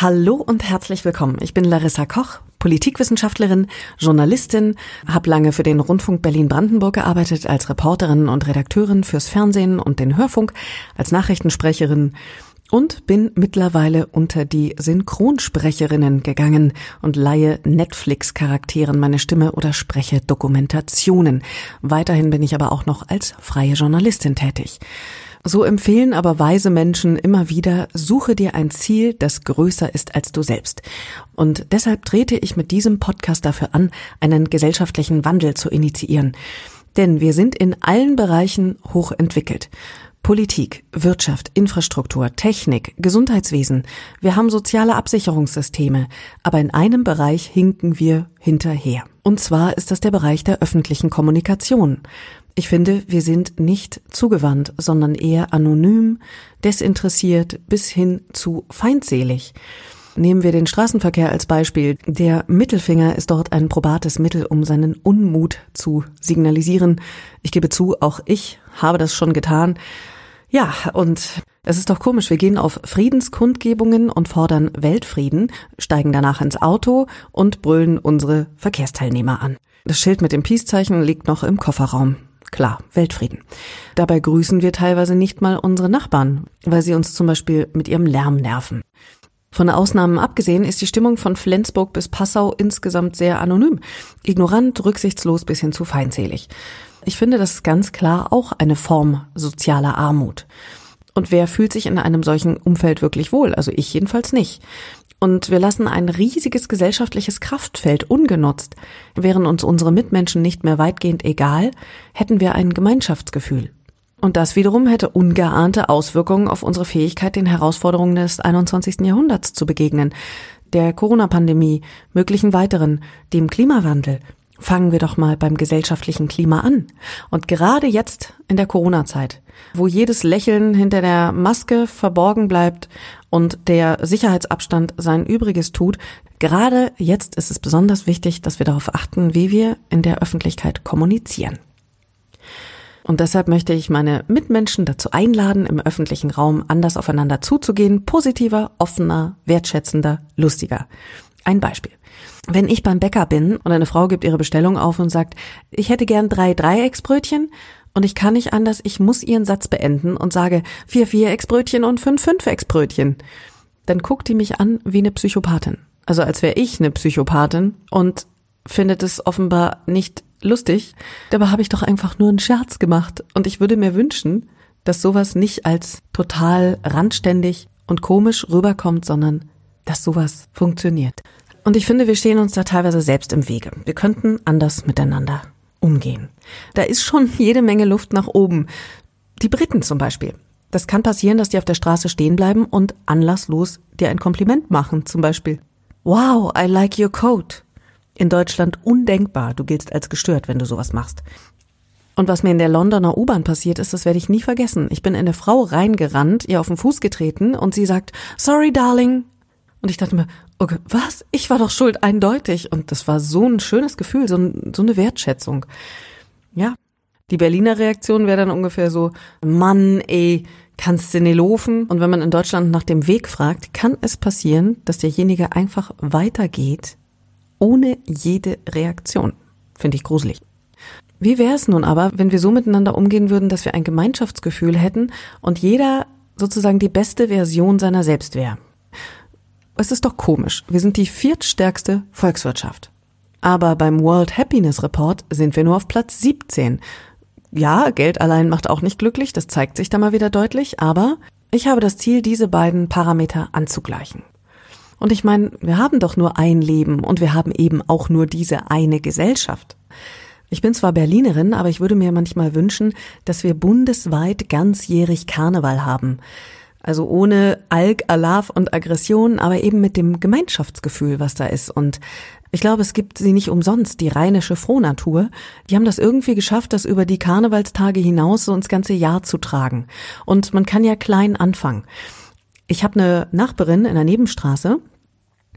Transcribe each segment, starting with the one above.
Hallo und herzlich willkommen. Ich bin Larissa Koch, Politikwissenschaftlerin, Journalistin, habe lange für den Rundfunk Berlin-Brandenburg gearbeitet als Reporterin und Redakteurin fürs Fernsehen und den Hörfunk, als Nachrichtensprecherin und bin mittlerweile unter die Synchronsprecherinnen gegangen und leihe Netflix-Charakteren meine Stimme oder spreche Dokumentationen. Weiterhin bin ich aber auch noch als freie Journalistin tätig. So empfehlen aber weise Menschen immer wieder, suche dir ein Ziel, das größer ist als du selbst. Und deshalb trete ich mit diesem Podcast dafür an, einen gesellschaftlichen Wandel zu initiieren. Denn wir sind in allen Bereichen hochentwickelt. Politik, Wirtschaft, Infrastruktur, Technik, Gesundheitswesen. Wir haben soziale Absicherungssysteme, aber in einem Bereich hinken wir hinterher. Und zwar ist das der Bereich der öffentlichen Kommunikation. Ich finde, wir sind nicht zugewandt, sondern eher anonym, desinteressiert bis hin zu feindselig. Nehmen wir den Straßenverkehr als Beispiel. Der Mittelfinger ist dort ein probates Mittel, um seinen Unmut zu signalisieren. Ich gebe zu, auch ich habe das schon getan. Ja, und es ist doch komisch, wir gehen auf Friedenskundgebungen und fordern Weltfrieden, steigen danach ins Auto und brüllen unsere Verkehrsteilnehmer an. Das Schild mit dem Peace-Zeichen liegt noch im Kofferraum. Klar, Weltfrieden. Dabei grüßen wir teilweise nicht mal unsere Nachbarn, weil sie uns zum Beispiel mit ihrem Lärm nerven. Von Ausnahmen abgesehen ist die Stimmung von Flensburg bis Passau insgesamt sehr anonym, ignorant, rücksichtslos bis hin zu feindselig. Ich finde, das ist ganz klar auch eine Form sozialer Armut. Und wer fühlt sich in einem solchen Umfeld wirklich wohl? Also ich jedenfalls nicht. Und wir lassen ein riesiges gesellschaftliches Kraftfeld ungenutzt. Wären uns unsere Mitmenschen nicht mehr weitgehend egal, hätten wir ein Gemeinschaftsgefühl. Und das wiederum hätte ungeahnte Auswirkungen auf unsere Fähigkeit, den Herausforderungen des 21. Jahrhunderts zu begegnen. Der Corona-Pandemie, möglichen weiteren, dem Klimawandel. Fangen wir doch mal beim gesellschaftlichen Klima an. Und gerade jetzt in der Corona-Zeit, wo jedes Lächeln hinter der Maske verborgen bleibt und der Sicherheitsabstand sein Übriges tut, gerade jetzt ist es besonders wichtig, dass wir darauf achten, wie wir in der Öffentlichkeit kommunizieren. Und deshalb möchte ich meine Mitmenschen dazu einladen, im öffentlichen Raum anders aufeinander zuzugehen, positiver, offener, wertschätzender, lustiger. Ein Beispiel. Wenn ich beim Bäcker bin und eine Frau gibt ihre Bestellung auf und sagt, ich hätte gern drei Dreiecksbrötchen und ich kann nicht anders, ich muss ihren Satz beenden und sage vier Vierecksbrötchen und fünf Fünfecksbrötchen, dann guckt die mich an wie eine Psychopathin. Also als wäre ich eine Psychopathin und findet es offenbar nicht lustig. Dabei habe ich doch einfach nur einen Scherz gemacht und ich würde mir wünschen, dass sowas nicht als total randständig und komisch rüberkommt, sondern dass sowas funktioniert. Und ich finde, wir stehen uns da teilweise selbst im Wege. Wir könnten anders miteinander umgehen. Da ist schon jede Menge Luft nach oben. Die Briten zum Beispiel. Das kann passieren, dass die auf der Straße stehen bleiben und anlasslos dir ein Kompliment machen, zum Beispiel. Wow, I like your coat. In Deutschland undenkbar. Du giltst als gestört, wenn du sowas machst. Und was mir in der Londoner U-Bahn passiert ist, das werde ich nie vergessen. Ich bin in eine Frau reingerannt, ihr auf den Fuß getreten und sie sagt, sorry, darling. Und ich dachte mir, okay, was? Ich war doch schuld, eindeutig. Und das war so ein schönes Gefühl, so, ein, so eine Wertschätzung. Ja. Die Berliner Reaktion wäre dann ungefähr so, Mann, ey, kannst du nicht laufen? Und wenn man in Deutschland nach dem Weg fragt, kann es passieren, dass derjenige einfach weitergeht ohne jede Reaktion. Finde ich gruselig. Wie wäre es nun aber, wenn wir so miteinander umgehen würden, dass wir ein Gemeinschaftsgefühl hätten und jeder sozusagen die beste Version seiner selbst wäre? Es ist doch komisch. Wir sind die viertstärkste Volkswirtschaft. Aber beim World Happiness Report sind wir nur auf Platz 17. Ja, Geld allein macht auch nicht glücklich, das zeigt sich da mal wieder deutlich, aber ich habe das Ziel, diese beiden Parameter anzugleichen. Und ich meine, wir haben doch nur ein Leben und wir haben eben auch nur diese eine Gesellschaft. Ich bin zwar Berlinerin, aber ich würde mir manchmal wünschen, dass wir bundesweit ganzjährig Karneval haben. Also ohne Alk, Alarv und Aggression, aber eben mit dem Gemeinschaftsgefühl, was da ist. Und ich glaube, es gibt sie nicht umsonst, die rheinische Frohnatur. Die haben das irgendwie geschafft, das über die Karnevalstage hinaus so ins ganze Jahr zu tragen. Und man kann ja klein anfangen. Ich habe eine Nachbarin in der Nebenstraße,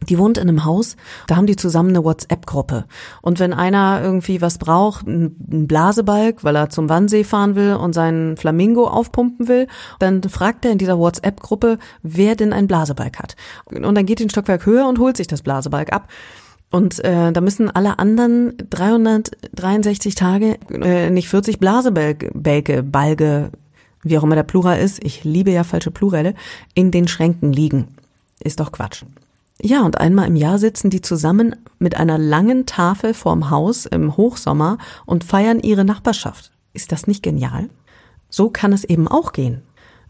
Die wohnt in einem Haus, da haben die zusammen eine WhatsApp-Gruppe. Und wenn einer irgendwie was braucht, einen Blasebalg, weil er zum Wannsee fahren will und seinen Flamingo aufpumpen will, dann fragt er in dieser WhatsApp-Gruppe, wer denn ein Blasebalg hat. Und dann geht den Stockwerk höher und holt sich das Blasebalg ab. Und äh, da müssen alle anderen 363 Tage äh, nicht 40 Blasebälge, Balge, wie auch immer der Plural ist, ich liebe ja falsche Plurale, in den Schränken liegen. Ist doch Quatsch. Ja, und einmal im Jahr sitzen die zusammen mit einer langen Tafel vorm Haus im Hochsommer und feiern ihre Nachbarschaft. Ist das nicht genial? So kann es eben auch gehen.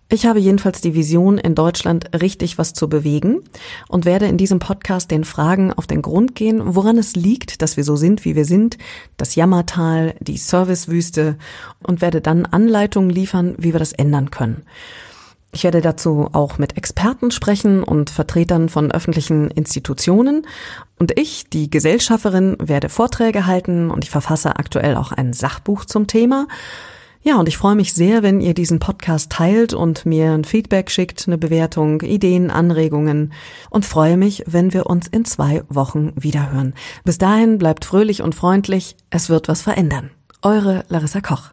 Ich habe jedenfalls die Vision, in Deutschland richtig was zu bewegen und werde in diesem Podcast den Fragen auf den Grund gehen, woran es liegt, dass wir so sind, wie wir sind, das Jammertal, die Servicewüste und werde dann Anleitungen liefern, wie wir das ändern können. Ich werde dazu auch mit Experten sprechen und Vertretern von öffentlichen Institutionen. Und ich, die Gesellschafterin, werde Vorträge halten und ich verfasse aktuell auch ein Sachbuch zum Thema. Ja, und ich freue mich sehr, wenn ihr diesen Podcast teilt und mir ein Feedback schickt, eine Bewertung, Ideen, Anregungen und freue mich, wenn wir uns in zwei Wochen wiederhören. Bis dahin bleibt fröhlich und freundlich, es wird was verändern. Eure Larissa Koch.